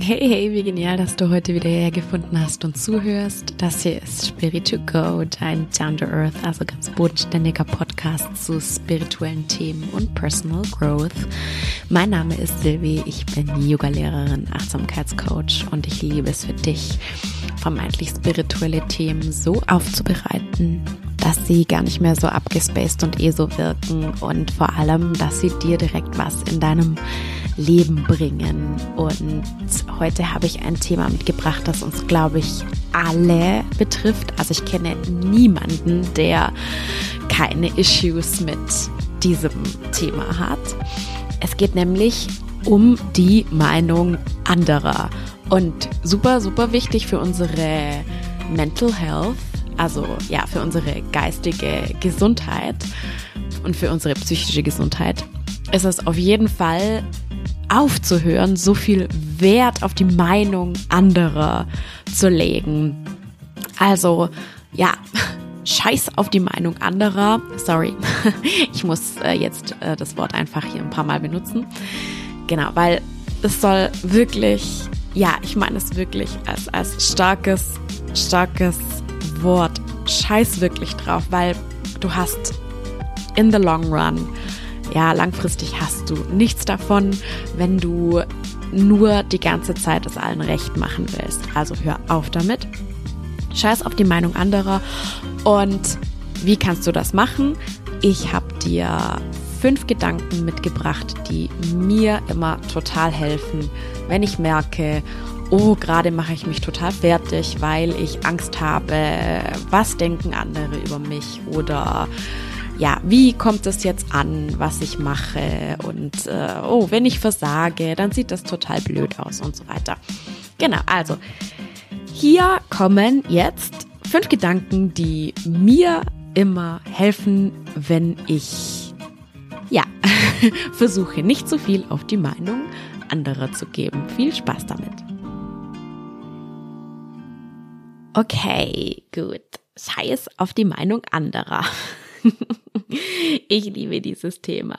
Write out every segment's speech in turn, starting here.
Hey, hey, wie genial, dass du heute wieder hergefunden hast und zuhörst. Das hier ist Spirit to Go, dein Down to Earth, also ganz bodenständiger Podcast zu spirituellen Themen und Personal Growth. Mein Name ist Silvi, ich bin Yoga-Lehrerin, Achtsamkeitscoach und ich liebe es für dich, vermeintlich spirituelle Themen so aufzubereiten, dass sie gar nicht mehr so abgespaced und eh so wirken und vor allem, dass sie dir direkt was in deinem Leben bringen. Und heute habe ich ein Thema mitgebracht, das uns, glaube ich, alle betrifft. Also ich kenne niemanden, der keine Issues mit diesem Thema hat. Es geht nämlich um die Meinung anderer. Und super, super wichtig für unsere Mental Health, also ja, für unsere geistige Gesundheit und für unsere psychische Gesundheit ist es auf jeden Fall aufzuhören, so viel Wert auf die Meinung anderer zu legen. Also, ja, scheiß auf die Meinung anderer. Sorry, ich muss äh, jetzt äh, das Wort einfach hier ein paar Mal benutzen. Genau, weil es soll wirklich, ja, ich meine es wirklich als, als starkes, starkes Wort. Scheiß wirklich drauf, weil du hast in the long run ja, langfristig hast du nichts davon, wenn du nur die ganze Zeit es allen recht machen willst. Also hör auf damit. Scheiß auf die Meinung anderer. Und wie kannst du das machen? Ich habe dir fünf Gedanken mitgebracht, die mir immer total helfen, wenn ich merke, oh, gerade mache ich mich total fertig, weil ich Angst habe, was denken andere über mich oder ja, wie kommt es jetzt an, was ich mache und äh, oh, wenn ich versage, dann sieht das total blöd aus und so weiter. Genau, also hier kommen jetzt fünf Gedanken, die mir immer helfen, wenn ich ja versuche, nicht zu viel auf die Meinung anderer zu geben. Viel Spaß damit. Okay, gut. Scheiß auf die Meinung anderer. ich liebe dieses Thema.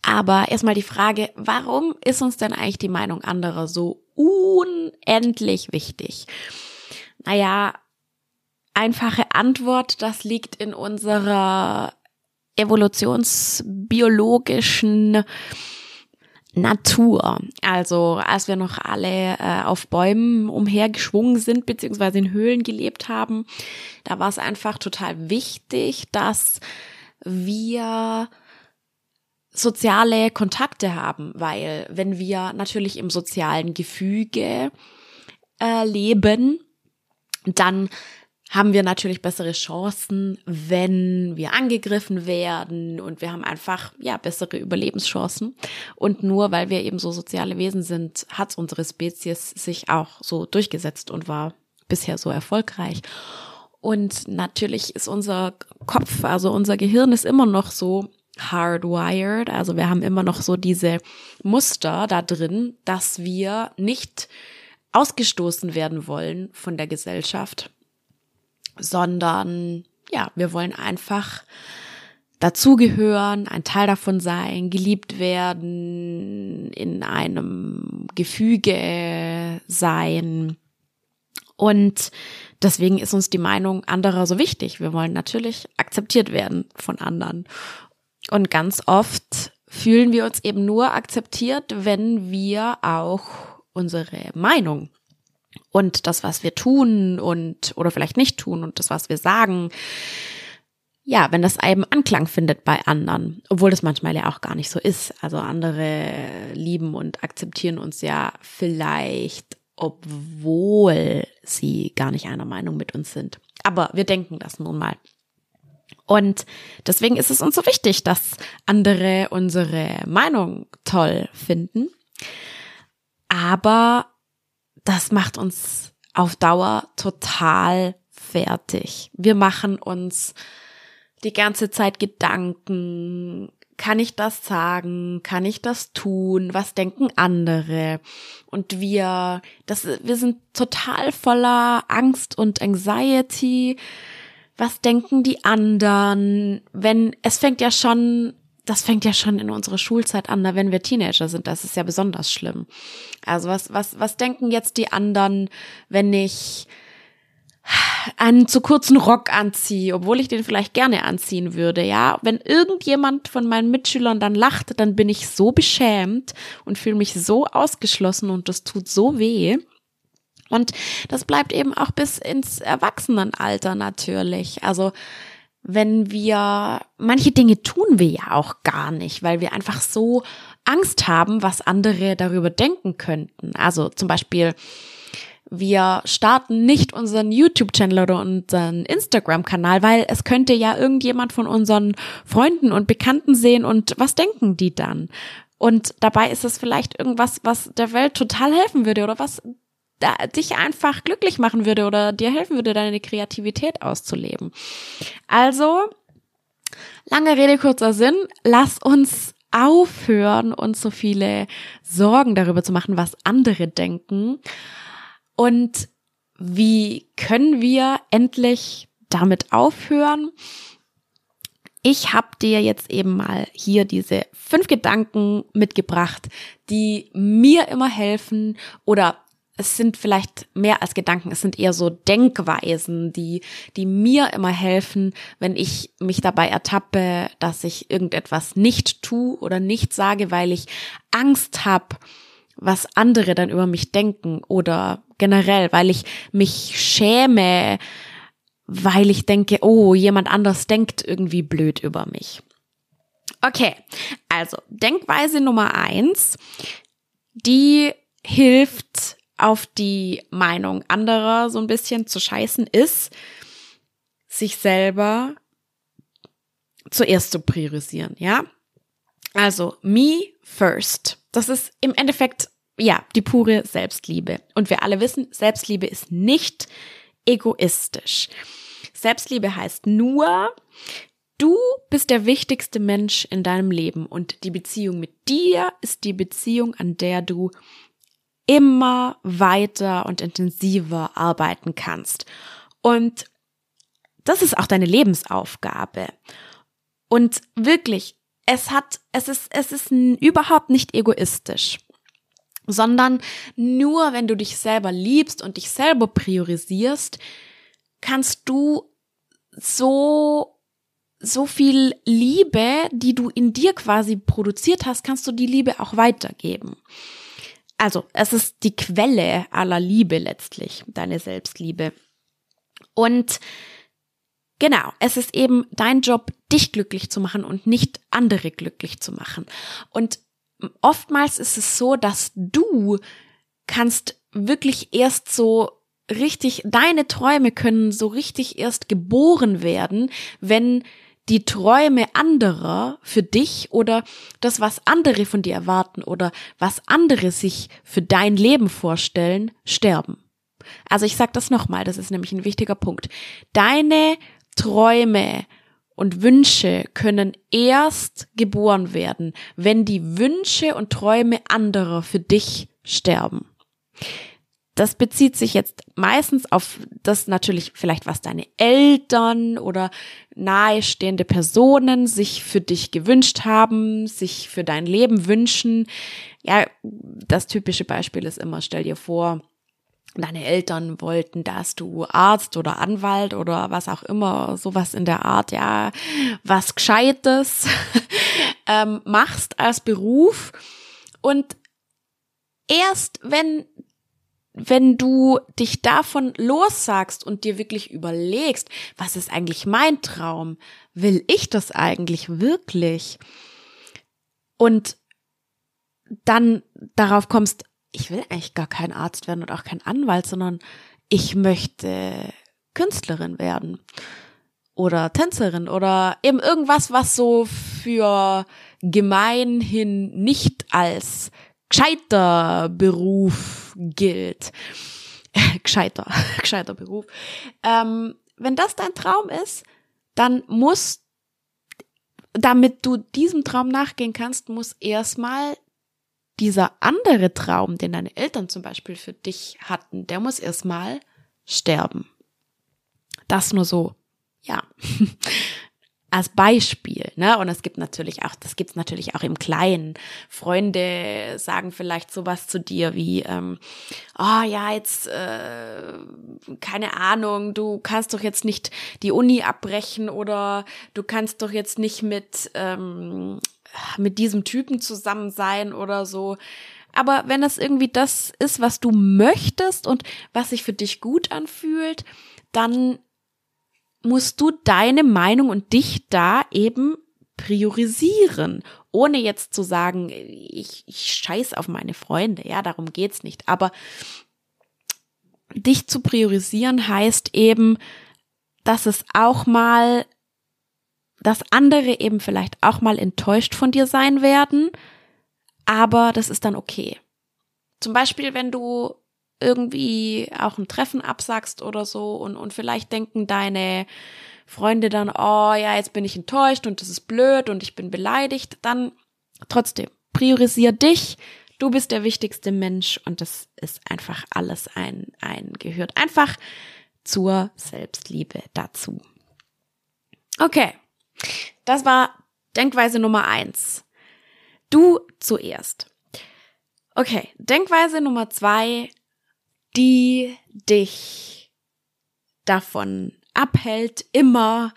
Aber erstmal die Frage, warum ist uns denn eigentlich die Meinung anderer so unendlich wichtig? Naja, einfache Antwort, das liegt in unserer evolutionsbiologischen Natur. Also als wir noch alle äh, auf Bäumen umhergeschwungen sind, beziehungsweise in Höhlen gelebt haben, da war es einfach total wichtig, dass wir soziale Kontakte haben, weil wenn wir natürlich im sozialen Gefüge äh, leben, dann haben wir natürlich bessere Chancen, wenn wir angegriffen werden und wir haben einfach ja bessere Überlebenschancen. Und nur weil wir eben so soziale Wesen sind, hat unsere Spezies sich auch so durchgesetzt und war bisher so erfolgreich. Und natürlich ist unser Kopf, also unser Gehirn ist immer noch so hardwired, also wir haben immer noch so diese Muster da drin, dass wir nicht ausgestoßen werden wollen von der Gesellschaft sondern ja, wir wollen einfach dazugehören, ein Teil davon sein, geliebt werden, in einem Gefüge sein. Und deswegen ist uns die Meinung anderer so wichtig. Wir wollen natürlich akzeptiert werden von anderen. Und ganz oft fühlen wir uns eben nur akzeptiert, wenn wir auch unsere Meinung und das, was wir tun und oder vielleicht nicht tun und das, was wir sagen, ja, wenn das eben Anklang findet bei anderen, obwohl das manchmal ja auch gar nicht so ist. Also andere lieben und akzeptieren uns ja vielleicht, obwohl sie gar nicht einer Meinung mit uns sind. Aber wir denken das nun mal. Und deswegen ist es uns so wichtig, dass andere unsere Meinung toll finden. Aber das macht uns auf Dauer total fertig. Wir machen uns die ganze Zeit Gedanken, kann ich das sagen? Kann ich das tun? Was denken andere? Und wir, das, wir sind total voller Angst und Anxiety. Was denken die anderen? Wenn, es fängt ja schon das fängt ja schon in unserer Schulzeit an, wenn wir Teenager sind, das ist ja besonders schlimm. Also was, was, was denken jetzt die anderen, wenn ich einen zu kurzen Rock anziehe, obwohl ich den vielleicht gerne anziehen würde, ja. Wenn irgendjemand von meinen Mitschülern dann lacht, dann bin ich so beschämt und fühle mich so ausgeschlossen und das tut so weh. Und das bleibt eben auch bis ins Erwachsenenalter natürlich. Also wenn wir, manche Dinge tun wir ja auch gar nicht, weil wir einfach so Angst haben, was andere darüber denken könnten. Also zum Beispiel, wir starten nicht unseren YouTube-Channel oder unseren Instagram-Kanal, weil es könnte ja irgendjemand von unseren Freunden und Bekannten sehen und was denken die dann? Und dabei ist es vielleicht irgendwas, was der Welt total helfen würde oder was dich einfach glücklich machen würde oder dir helfen würde, deine Kreativität auszuleben. Also, lange Rede, kurzer Sinn, lass uns aufhören, uns so viele Sorgen darüber zu machen, was andere denken. Und wie können wir endlich damit aufhören? Ich habe dir jetzt eben mal hier diese fünf Gedanken mitgebracht, die mir immer helfen oder es sind vielleicht mehr als Gedanken, es sind eher so Denkweisen, die, die mir immer helfen, wenn ich mich dabei ertappe, dass ich irgendetwas nicht tue oder nicht sage, weil ich Angst habe, was andere dann über mich denken oder generell, weil ich mich schäme, weil ich denke, oh, jemand anders denkt irgendwie blöd über mich. Okay, also Denkweise Nummer eins, die hilft auf die Meinung anderer so ein bisschen zu scheißen, ist, sich selber zuerst zu priorisieren, ja? Also, me first. Das ist im Endeffekt, ja, die pure Selbstliebe. Und wir alle wissen, Selbstliebe ist nicht egoistisch. Selbstliebe heißt nur, du bist der wichtigste Mensch in deinem Leben und die Beziehung mit dir ist die Beziehung, an der du immer weiter und intensiver arbeiten kannst. Und das ist auch deine Lebensaufgabe. Und wirklich, es hat, es ist, es ist überhaupt nicht egoistisch, sondern nur wenn du dich selber liebst und dich selber priorisierst, kannst du so so viel Liebe, die du in dir quasi produziert hast, kannst du die Liebe auch weitergeben. Also, es ist die Quelle aller Liebe letztlich, deine Selbstliebe. Und genau, es ist eben dein Job, dich glücklich zu machen und nicht andere glücklich zu machen. Und oftmals ist es so, dass du kannst wirklich erst so richtig, deine Träume können so richtig erst geboren werden, wenn die Träume anderer für dich oder das, was andere von dir erwarten oder was andere sich für dein Leben vorstellen, sterben. Also ich sage das nochmal, das ist nämlich ein wichtiger Punkt. Deine Träume und Wünsche können erst geboren werden, wenn die Wünsche und Träume anderer für dich sterben das bezieht sich jetzt meistens auf das natürlich vielleicht, was deine Eltern oder nahestehende Personen sich für dich gewünscht haben, sich für dein Leben wünschen. Ja, das typische Beispiel ist immer, stell dir vor, deine Eltern wollten, dass du Arzt oder Anwalt oder was auch immer, sowas in der Art, ja, was Gescheites ähm, machst als Beruf. Und erst wenn wenn du dich davon lossagst und dir wirklich überlegst, was ist eigentlich mein Traum? Will ich das eigentlich wirklich? Und dann darauf kommst, ich will eigentlich gar kein Arzt werden und auch kein Anwalt, sondern ich möchte Künstlerin werden oder Tänzerin oder eben irgendwas, was so für gemeinhin nicht als gescheiter Beruf gilt. gescheiter, gescheiter Beruf. Ähm, wenn das dein Traum ist, dann muss, damit du diesem Traum nachgehen kannst, muss erstmal dieser andere Traum, den deine Eltern zum Beispiel für dich hatten, der muss erstmal sterben. Das nur so, ja. als Beispiel, ne? Und es gibt natürlich auch, das gibt's natürlich auch im Kleinen. Freunde sagen vielleicht sowas zu dir wie, ähm, oh ja, jetzt äh, keine Ahnung, du kannst doch jetzt nicht die Uni abbrechen oder du kannst doch jetzt nicht mit ähm, mit diesem Typen zusammen sein oder so. Aber wenn das irgendwie das ist, was du möchtest und was sich für dich gut anfühlt, dann musst du deine Meinung und dich da eben priorisieren, ohne jetzt zu sagen, ich, ich scheiß auf meine Freunde, ja, darum geht's nicht. Aber dich zu priorisieren heißt eben, dass es auch mal, dass andere eben vielleicht auch mal enttäuscht von dir sein werden, aber das ist dann okay. Zum Beispiel, wenn du irgendwie auch ein Treffen absagst oder so und, und vielleicht denken deine Freunde dann, oh ja, jetzt bin ich enttäuscht und das ist blöd und ich bin beleidigt, dann trotzdem, priorisier dich. Du bist der wichtigste Mensch und das ist einfach alles ein, ein, gehört einfach zur Selbstliebe dazu. Okay. Das war Denkweise Nummer eins. Du zuerst. Okay. Denkweise Nummer zwei die dich davon abhält, immer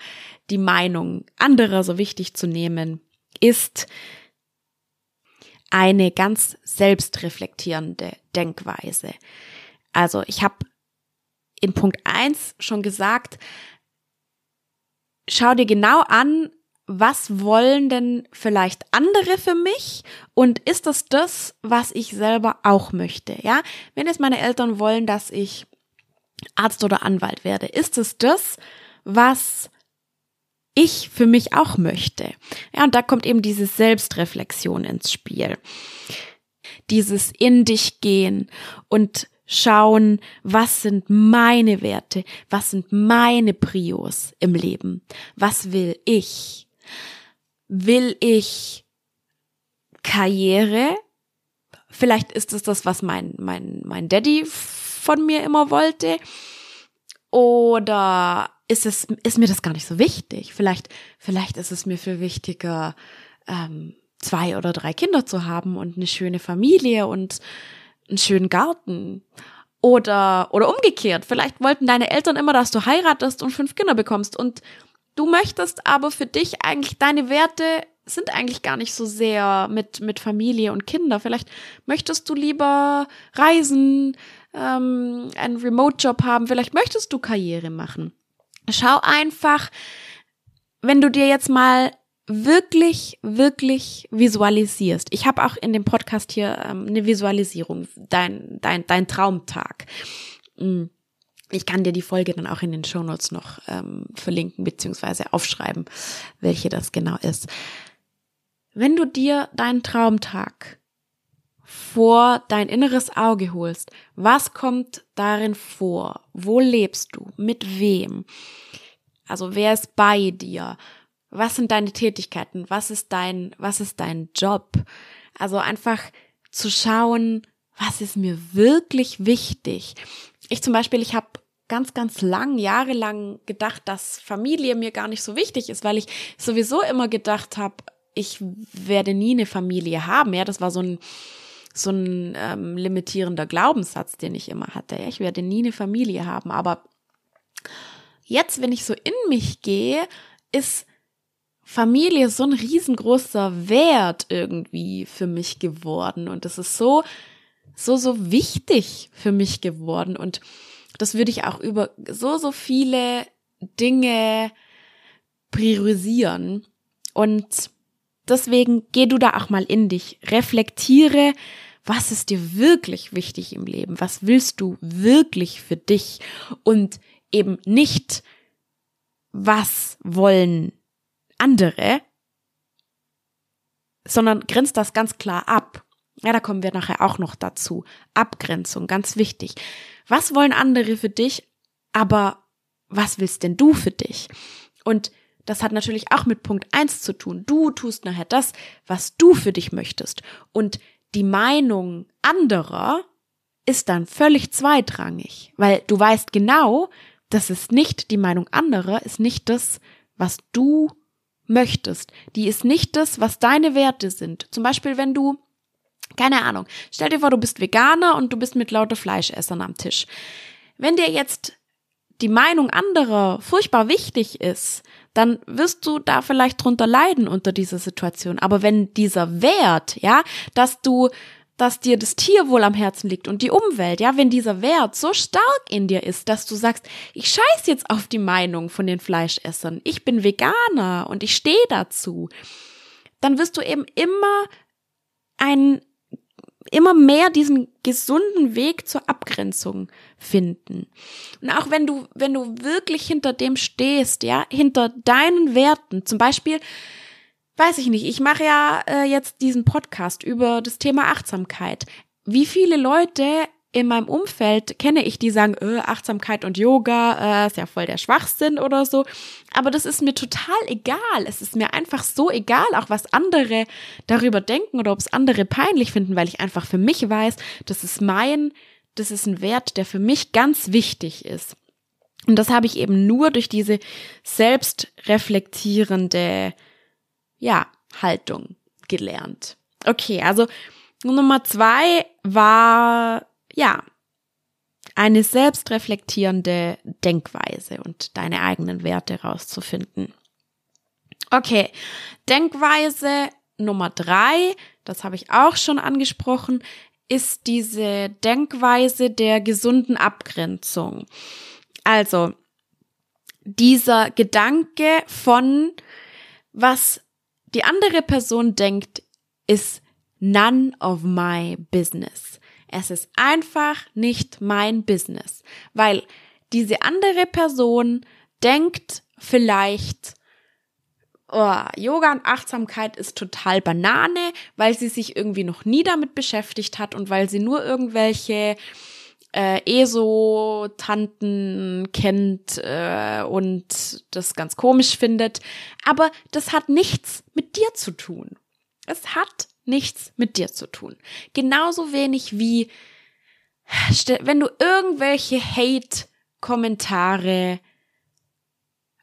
die Meinung anderer so wichtig zu nehmen, ist eine ganz selbstreflektierende Denkweise. Also ich habe in Punkt eins schon gesagt, schau dir genau an, was wollen denn vielleicht andere für mich und ist das das, was ich selber auch möchte? Ja, wenn es meine Eltern wollen, dass ich Arzt oder Anwalt werde, ist es das, was ich für mich auch möchte? Ja, und da kommt eben diese Selbstreflexion ins Spiel. Dieses in dich gehen und schauen, was sind meine Werte, was sind meine Prios im Leben, was will ich? Will ich Karriere? Vielleicht ist es das, was mein, mein, mein Daddy von mir immer wollte. Oder ist es, ist mir das gar nicht so wichtig? Vielleicht, vielleicht ist es mir viel wichtiger, ähm, zwei oder drei Kinder zu haben und eine schöne Familie und einen schönen Garten. Oder, oder umgekehrt. Vielleicht wollten deine Eltern immer, dass du heiratest und fünf Kinder bekommst und Du möchtest aber für dich eigentlich, deine Werte sind eigentlich gar nicht so sehr mit, mit Familie und Kinder. Vielleicht möchtest du lieber reisen, ähm, einen Remote-Job haben, vielleicht möchtest du Karriere machen. Schau einfach, wenn du dir jetzt mal wirklich, wirklich visualisierst. Ich habe auch in dem Podcast hier ähm, eine Visualisierung, dein, dein, dein Traumtag. Mhm. Ich kann dir die Folge dann auch in den Shownotes noch ähm, verlinken beziehungsweise aufschreiben, welche das genau ist. Wenn du dir deinen Traumtag vor dein inneres Auge holst, was kommt darin vor? Wo lebst du? Mit wem? Also wer ist bei dir? Was sind deine Tätigkeiten? Was ist dein, was ist dein Job? Also einfach zu schauen, was ist mir wirklich wichtig? Ich zum Beispiel, ich habe ganz, ganz lang, jahrelang gedacht, dass Familie mir gar nicht so wichtig ist, weil ich sowieso immer gedacht habe, ich werde nie eine Familie haben. Ja, das war so ein so ein ähm, limitierender Glaubenssatz, den ich immer hatte. Ja, ich werde nie eine Familie haben. Aber jetzt, wenn ich so in mich gehe, ist Familie so ein riesengroßer Wert irgendwie für mich geworden. Und es ist so, so, so wichtig für mich geworden. Und das würde ich auch über so, so viele Dinge priorisieren. Und deswegen geh du da auch mal in dich, reflektiere, was ist dir wirklich wichtig im Leben? Was willst du wirklich für dich? Und eben nicht, was wollen andere, sondern grenzt das ganz klar ab. Ja, da kommen wir nachher auch noch dazu. Abgrenzung, ganz wichtig. Was wollen andere für dich, aber was willst denn du für dich? Und das hat natürlich auch mit Punkt eins zu tun. Du tust nachher das, was du für dich möchtest. Und die Meinung anderer ist dann völlig zweitrangig, weil du weißt genau, das ist nicht die Meinung anderer, ist nicht das, was du möchtest, die ist nicht das, was deine Werte sind. Zum Beispiel, wenn du, keine Ahnung, stell dir vor, du bist Veganer und du bist mit lauter Fleischessern am Tisch. Wenn dir jetzt die Meinung anderer furchtbar wichtig ist, dann wirst du da vielleicht drunter leiden unter dieser Situation. Aber wenn dieser Wert, ja, dass du dass dir das Tierwohl am Herzen liegt und die Umwelt, ja, wenn dieser Wert so stark in dir ist, dass du sagst, ich scheiß jetzt auf die Meinung von den Fleischessern, ich bin Veganer und ich stehe dazu, dann wirst du eben immer ein, immer mehr diesen gesunden Weg zur Abgrenzung finden. Und auch wenn du, wenn du wirklich hinter dem stehst, ja, hinter deinen Werten, zum Beispiel, weiß ich nicht, ich mache ja äh, jetzt diesen Podcast über das Thema Achtsamkeit. Wie viele Leute in meinem Umfeld kenne ich, die sagen, äh, Achtsamkeit und Yoga äh, ist ja voll der Schwachsinn oder so. Aber das ist mir total egal. Es ist mir einfach so egal, auch was andere darüber denken oder ob es andere peinlich finden, weil ich einfach für mich weiß, das ist mein, das ist ein Wert, der für mich ganz wichtig ist. Und das habe ich eben nur durch diese selbstreflektierende ja, Haltung gelernt. Okay, also Nummer zwei war, ja, eine selbstreflektierende Denkweise und deine eigenen Werte rauszufinden. Okay, Denkweise Nummer drei, das habe ich auch schon angesprochen, ist diese Denkweise der gesunden Abgrenzung. Also dieser Gedanke von, was die andere Person denkt, ist none of my business. Es ist einfach nicht mein Business, weil diese andere Person denkt vielleicht, oh, Yoga und Achtsamkeit ist total Banane, weil sie sich irgendwie noch nie damit beschäftigt hat und weil sie nur irgendwelche äh, ESO-Tanten kennt äh, und das ganz komisch findet. Aber das hat nichts mit dir zu tun. Es hat nichts mit dir zu tun. Genauso wenig wie, wenn du irgendwelche Hate-Kommentare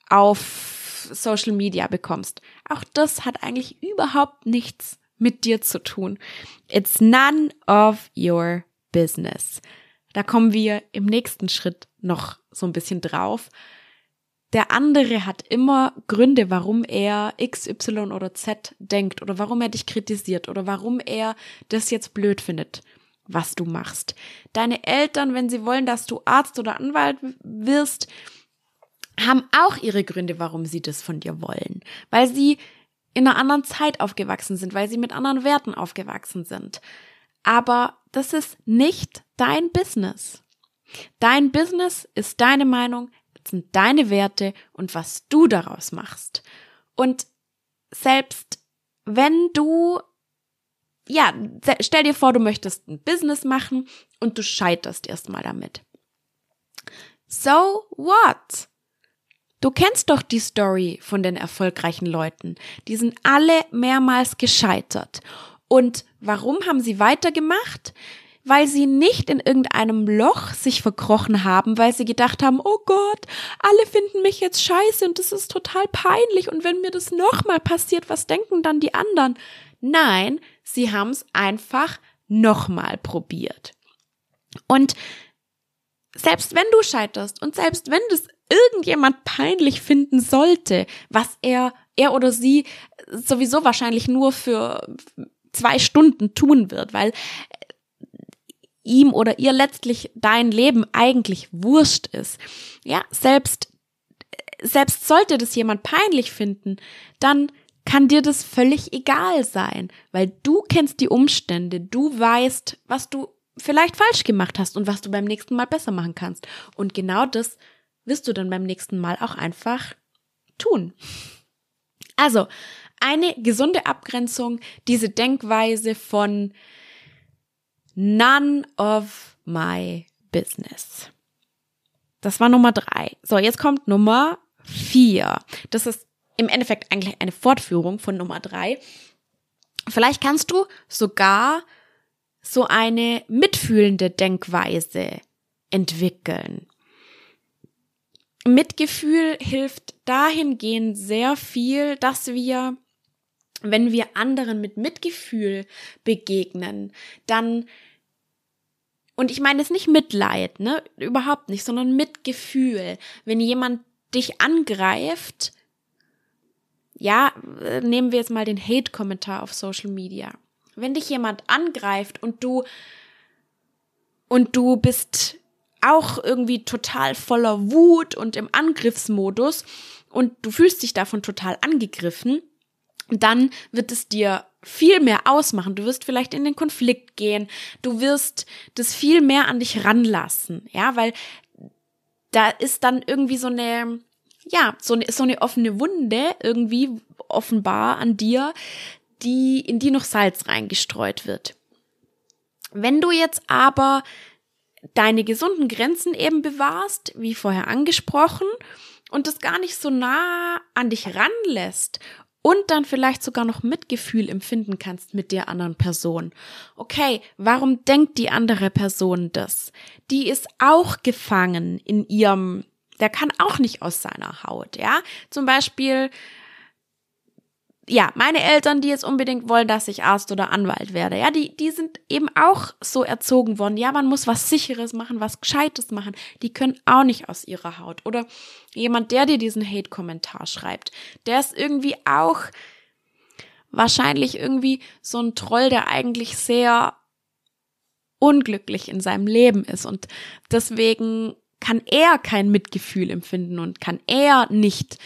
auf Social Media bekommst. Auch das hat eigentlich überhaupt nichts mit dir zu tun. It's none of your business. Da kommen wir im nächsten Schritt noch so ein bisschen drauf. Der andere hat immer Gründe, warum er X, Y oder Z denkt oder warum er dich kritisiert oder warum er das jetzt blöd findet, was du machst. Deine Eltern, wenn sie wollen, dass du Arzt oder Anwalt wirst, haben auch ihre Gründe, warum sie das von dir wollen. Weil sie in einer anderen Zeit aufgewachsen sind, weil sie mit anderen Werten aufgewachsen sind. Aber das ist nicht dein Business. Dein Business ist deine Meinung, sind deine Werte und was du daraus machst. Und selbst wenn du, ja, stell dir vor, du möchtest ein Business machen und du scheiterst erstmal damit. So what? Du kennst doch die Story von den erfolgreichen Leuten. Die sind alle mehrmals gescheitert. Und warum haben sie weitergemacht? Weil sie nicht in irgendeinem Loch sich verkrochen haben, weil sie gedacht haben, oh Gott, alle finden mich jetzt scheiße und das ist total peinlich und wenn mir das nochmal passiert, was denken dann die anderen? Nein, sie haben es einfach nochmal probiert. Und selbst wenn du scheiterst und selbst wenn das irgendjemand peinlich finden sollte, was er, er oder sie sowieso wahrscheinlich nur für zwei Stunden tun wird, weil ihm oder ihr letztlich dein Leben eigentlich wurscht ist. Ja, selbst, selbst sollte das jemand peinlich finden, dann kann dir das völlig egal sein, weil du kennst die Umstände, du weißt, was du vielleicht falsch gemacht hast und was du beim nächsten Mal besser machen kannst. Und genau das wirst du dann beim nächsten Mal auch einfach tun. Also, eine gesunde Abgrenzung, diese Denkweise von none of my business. Das war Nummer drei. So, jetzt kommt Nummer vier. Das ist im Endeffekt eigentlich eine Fortführung von Nummer drei. Vielleicht kannst du sogar so eine mitfühlende Denkweise entwickeln. Mitgefühl hilft dahingehend sehr viel, dass wir, wenn wir anderen mit Mitgefühl begegnen, dann und ich meine es nicht Mitleid, ne? Überhaupt nicht, sondern Mitgefühl. Wenn jemand dich angreift, ja, äh, nehmen wir jetzt mal den Hate-Kommentar auf Social Media. Wenn dich jemand angreift und du und du bist auch irgendwie total voller Wut und im Angriffsmodus und du fühlst dich davon total angegriffen, dann wird es dir viel mehr ausmachen. Du wirst vielleicht in den Konflikt gehen. Du wirst das viel mehr an dich ranlassen. Ja, weil da ist dann irgendwie so eine, ja, so eine, so eine offene Wunde irgendwie offenbar an dir, die, in die noch Salz reingestreut wird. Wenn du jetzt aber deine gesunden Grenzen eben bewahrst, wie vorher angesprochen, und das gar nicht so nah an dich ranlässt und dann vielleicht sogar noch Mitgefühl empfinden kannst mit der anderen Person. Okay, warum denkt die andere Person das? Die ist auch gefangen in ihrem, der kann auch nicht aus seiner Haut, ja? Zum Beispiel, ja, meine Eltern, die jetzt unbedingt wollen, dass ich Arzt oder Anwalt werde, ja, die, die sind eben auch so erzogen worden. Ja, man muss was Sicheres machen, was Gescheites machen. Die können auch nicht aus ihrer Haut. Oder jemand, der dir diesen Hate-Kommentar schreibt, der ist irgendwie auch wahrscheinlich irgendwie so ein Troll, der eigentlich sehr unglücklich in seinem Leben ist und deswegen kann er kein Mitgefühl empfinden und kann er nicht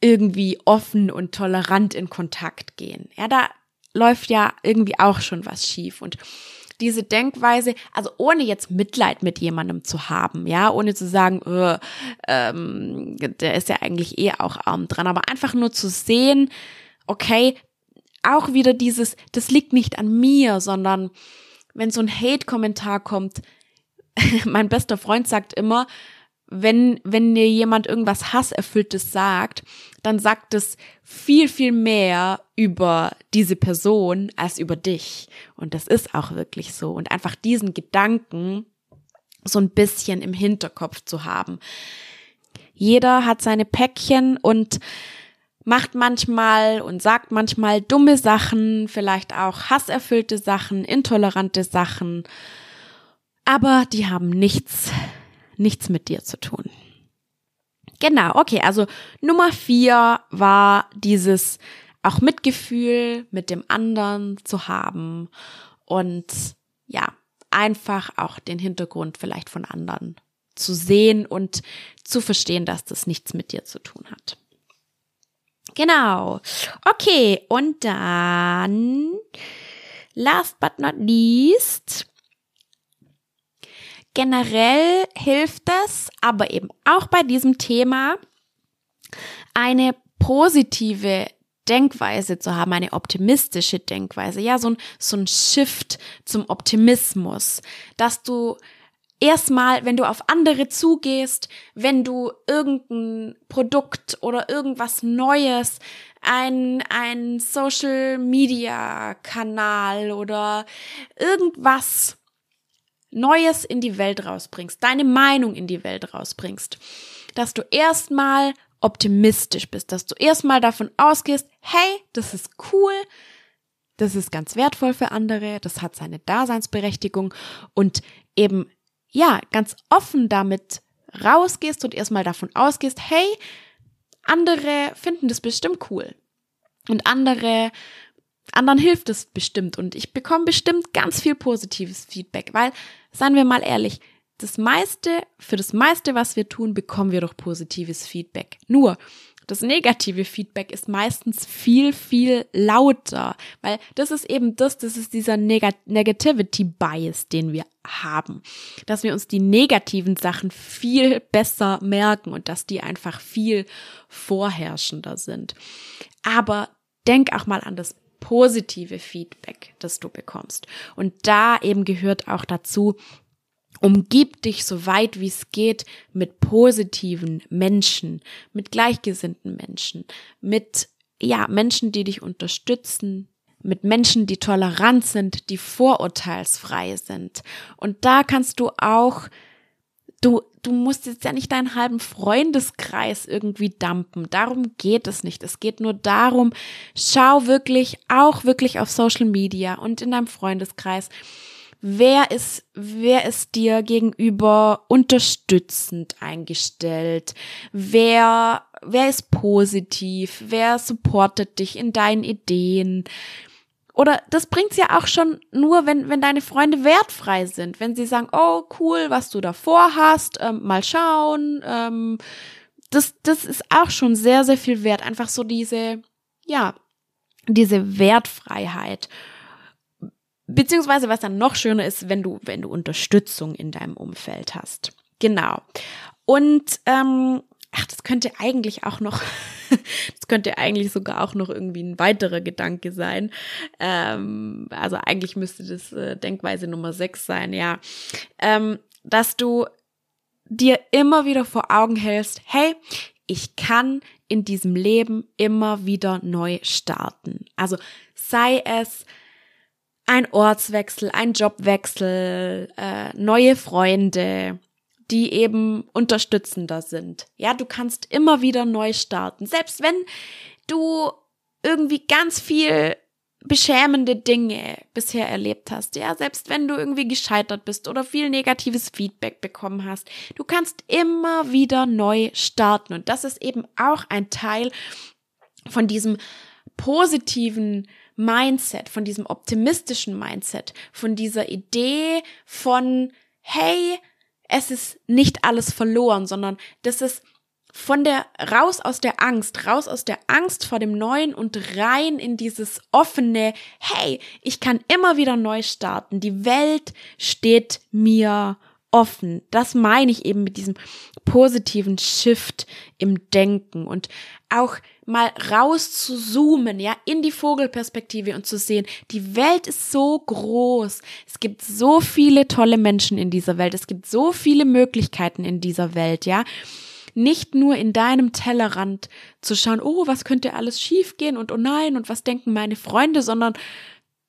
irgendwie offen und tolerant in Kontakt gehen. Ja, da läuft ja irgendwie auch schon was schief und diese Denkweise, also ohne jetzt Mitleid mit jemandem zu haben, ja, ohne zu sagen, äh, ähm, der ist ja eigentlich eh auch arm dran, aber einfach nur zu sehen, okay, auch wieder dieses, das liegt nicht an mir, sondern wenn so ein Hate-Kommentar kommt, mein bester Freund sagt immer, wenn, wenn dir jemand irgendwas Hasserfülltes sagt, dann sagt es viel, viel mehr über diese Person als über dich. Und das ist auch wirklich so. Und einfach diesen Gedanken so ein bisschen im Hinterkopf zu haben. Jeder hat seine Päckchen und macht manchmal und sagt manchmal dumme Sachen, vielleicht auch hasserfüllte Sachen, intolerante Sachen. Aber die haben nichts nichts mit dir zu tun. Genau, okay, also Nummer vier war dieses auch Mitgefühl mit dem anderen zu haben und ja, einfach auch den Hintergrund vielleicht von anderen zu sehen und zu verstehen, dass das nichts mit dir zu tun hat. Genau. Okay, und dann last but not least Generell hilft es, aber eben auch bei diesem Thema, eine positive Denkweise zu haben, eine optimistische Denkweise, ja, so ein, so ein Shift zum Optimismus, dass du erstmal, wenn du auf andere zugehst, wenn du irgendein Produkt oder irgendwas Neues, ein, ein Social Media Kanal oder irgendwas Neues in die Welt rausbringst, deine Meinung in die Welt rausbringst, dass du erstmal optimistisch bist, dass du erstmal davon ausgehst, hey, das ist cool, das ist ganz wertvoll für andere, das hat seine Daseinsberechtigung und eben, ja, ganz offen damit rausgehst und erstmal davon ausgehst, hey, andere finden das bestimmt cool. Und andere anderen hilft es bestimmt und ich bekomme bestimmt ganz viel positives Feedback, weil, seien wir mal ehrlich, das meiste, für das meiste, was wir tun, bekommen wir doch positives Feedback. Nur, das negative Feedback ist meistens viel, viel lauter, weil das ist eben das, das ist dieser Neg Negativity Bias, den wir haben, dass wir uns die negativen Sachen viel besser merken und dass die einfach viel vorherrschender sind. Aber denk auch mal an das positive Feedback, das du bekommst. Und da eben gehört auch dazu, Umgib dich so weit wie es geht mit positiven Menschen, mit gleichgesinnten Menschen, mit, ja, Menschen, die dich unterstützen, mit Menschen, die tolerant sind, die vorurteilsfrei sind. Und da kannst du auch du, du musst jetzt ja nicht deinen halben Freundeskreis irgendwie dampen. Darum geht es nicht. Es geht nur darum, schau wirklich, auch wirklich auf Social Media und in deinem Freundeskreis. Wer ist, wer ist dir gegenüber unterstützend eingestellt? Wer, wer ist positiv? Wer supportet dich in deinen Ideen? Oder das bringt's ja auch schon nur, wenn, wenn deine Freunde wertfrei sind. Wenn sie sagen, oh cool, was du davor hast, ähm, mal schauen. Ähm, das, das ist auch schon sehr, sehr viel wert. Einfach so diese, ja, diese Wertfreiheit. Beziehungsweise was dann noch schöner ist, wenn du, wenn du Unterstützung in deinem Umfeld hast. Genau. Und ähm, ach, das könnte eigentlich auch noch, das könnte eigentlich sogar auch noch irgendwie ein weiterer Gedanke sein. Ähm, also eigentlich müsste das äh, Denkweise Nummer sechs sein, ja. Ähm, dass du dir immer wieder vor Augen hältst, hey, ich kann in diesem Leben immer wieder neu starten. Also sei es ein Ortswechsel, ein Jobwechsel, äh, neue Freunde, die eben unterstützender sind. Ja, du kannst immer wieder neu starten. Selbst wenn du irgendwie ganz viel beschämende Dinge bisher erlebt hast, ja, selbst wenn du irgendwie gescheitert bist oder viel negatives Feedback bekommen hast, du kannst immer wieder neu starten und das ist eben auch ein Teil von diesem positiven Mindset, von diesem optimistischen Mindset, von dieser Idee von, hey, es ist nicht alles verloren, sondern das ist von der raus aus der Angst, raus aus der Angst vor dem Neuen und rein in dieses offene, hey, ich kann immer wieder neu starten. Die Welt steht mir offen. Das meine ich eben mit diesem positiven Shift im Denken und auch mal raus zu zoomen, ja, in die Vogelperspektive und zu sehen, die Welt ist so groß. Es gibt so viele tolle Menschen in dieser Welt. Es gibt so viele Möglichkeiten in dieser Welt, ja. Nicht nur in deinem Tellerrand zu schauen, oh, was könnte alles schiefgehen und oh nein und was denken meine Freunde, sondern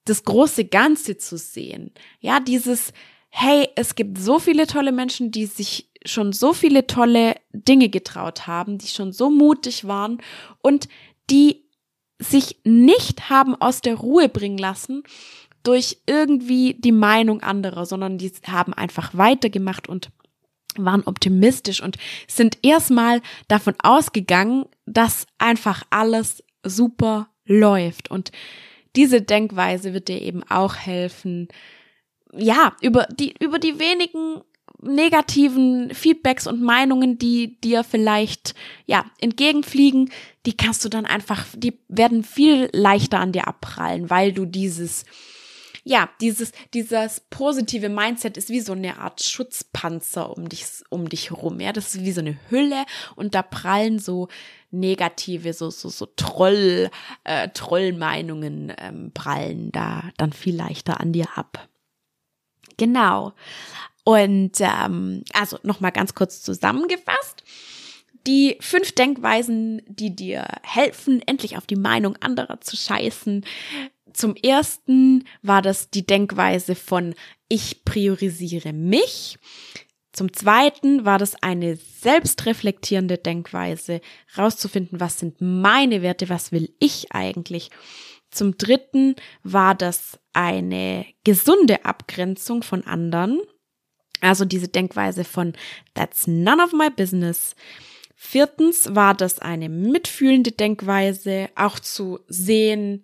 das große Ganze zu sehen. Ja, dieses, hey, es gibt so viele tolle Menschen, die sich schon so viele tolle Dinge getraut haben, die schon so mutig waren und die sich nicht haben aus der Ruhe bringen lassen durch irgendwie die Meinung anderer, sondern die haben einfach weitergemacht und waren optimistisch und sind erstmal davon ausgegangen, dass einfach alles super läuft. Und diese Denkweise wird dir eben auch helfen, ja, über die, über die wenigen negativen Feedbacks und Meinungen, die dir vielleicht ja entgegenfliegen, die kannst du dann einfach, die werden viel leichter an dir abprallen, weil du dieses ja, dieses, dieses positive Mindset ist wie so eine Art Schutzpanzer um dich, um dich herum. Ja, das ist wie so eine Hülle und da prallen so negative, so, so, so Troll, äh, Trollmeinungen ähm, prallen da dann viel leichter an dir ab. Genau. Und ähm, also nochmal ganz kurz zusammengefasst. Die fünf Denkweisen, die dir helfen, endlich auf die Meinung anderer zu scheißen. Zum ersten war das die Denkweise von ich priorisiere mich. Zum zweiten war das eine selbstreflektierende Denkweise, rauszufinden, was sind meine Werte, was will ich eigentlich. Zum dritten war das eine gesunde Abgrenzung von anderen. Also diese Denkweise von That's none of my business. Viertens war das eine mitfühlende Denkweise, auch zu sehen,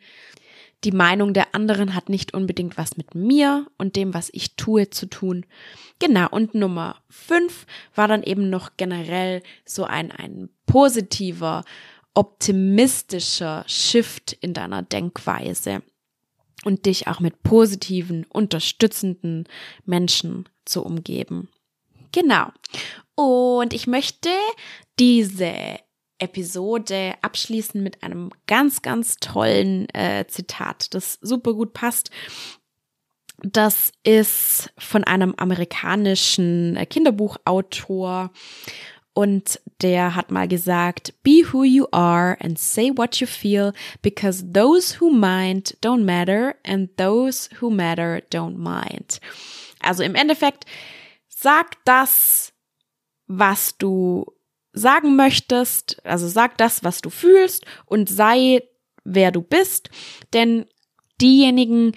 die Meinung der anderen hat nicht unbedingt was mit mir und dem, was ich tue, zu tun. Genau, und Nummer fünf war dann eben noch generell so ein, ein positiver, optimistischer Shift in deiner Denkweise und dich auch mit positiven, unterstützenden Menschen zu umgeben. Genau. Und ich möchte diese Episode abschließen mit einem ganz, ganz tollen äh, Zitat, das super gut passt. Das ist von einem amerikanischen äh, Kinderbuchautor und der hat mal gesagt, be who you are and say what you feel because those who mind don't matter and those who matter don't mind. Also im Endeffekt, sag das, was du sagen möchtest, also sag das, was du fühlst und sei, wer du bist, denn diejenigen,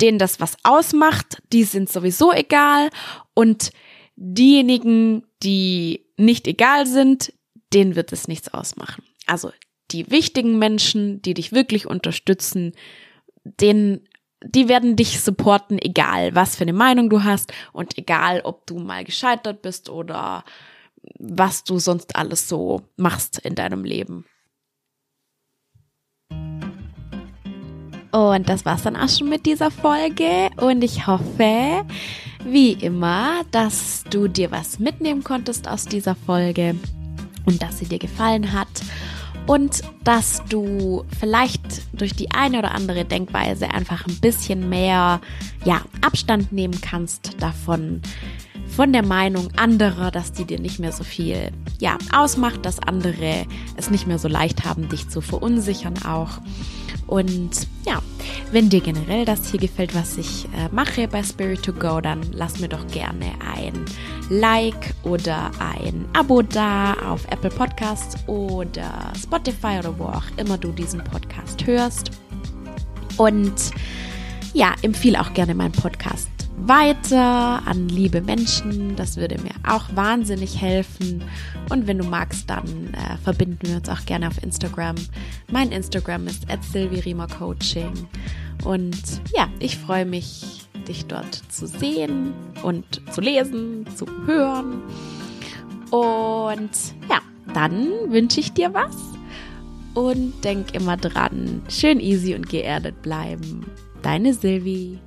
denen das was ausmacht, die sind sowieso egal und diejenigen, die nicht egal sind, denen wird es nichts ausmachen. Also die wichtigen Menschen, die dich wirklich unterstützen, denen die werden dich supporten, egal was für eine Meinung du hast und egal, ob du mal gescheitert bist oder was du sonst alles so machst in deinem Leben. Und das war's dann auch schon mit dieser Folge. Und ich hoffe, wie immer, dass du dir was mitnehmen konntest aus dieser Folge und dass sie dir gefallen hat und dass du vielleicht durch die eine oder andere Denkweise einfach ein bisschen mehr ja, Abstand nehmen kannst davon, von der Meinung anderer, dass die dir nicht mehr so viel ja, ausmacht, dass andere es nicht mehr so leicht haben, dich zu verunsichern auch. Und ja, wenn dir generell das hier gefällt, was ich äh, mache bei Spirit to Go, dann lass mir doch gerne ein Like oder ein Abo da auf Apple Podcasts oder Spotify oder wo auch immer du diesen Podcast hörst. Und ja, empfehle auch gerne meinen Podcast weiter an liebe Menschen. Das würde mir auch wahnsinnig helfen. Und wenn du magst, dann äh, verbinden wir uns auch gerne auf Instagram. Mein Instagram ist Coaching. Und ja, ich freue mich, dich dort zu sehen und zu lesen, zu hören. Und ja, dann wünsche ich dir was. Und denk immer dran, schön easy und geerdet bleiben. Deine Silvi.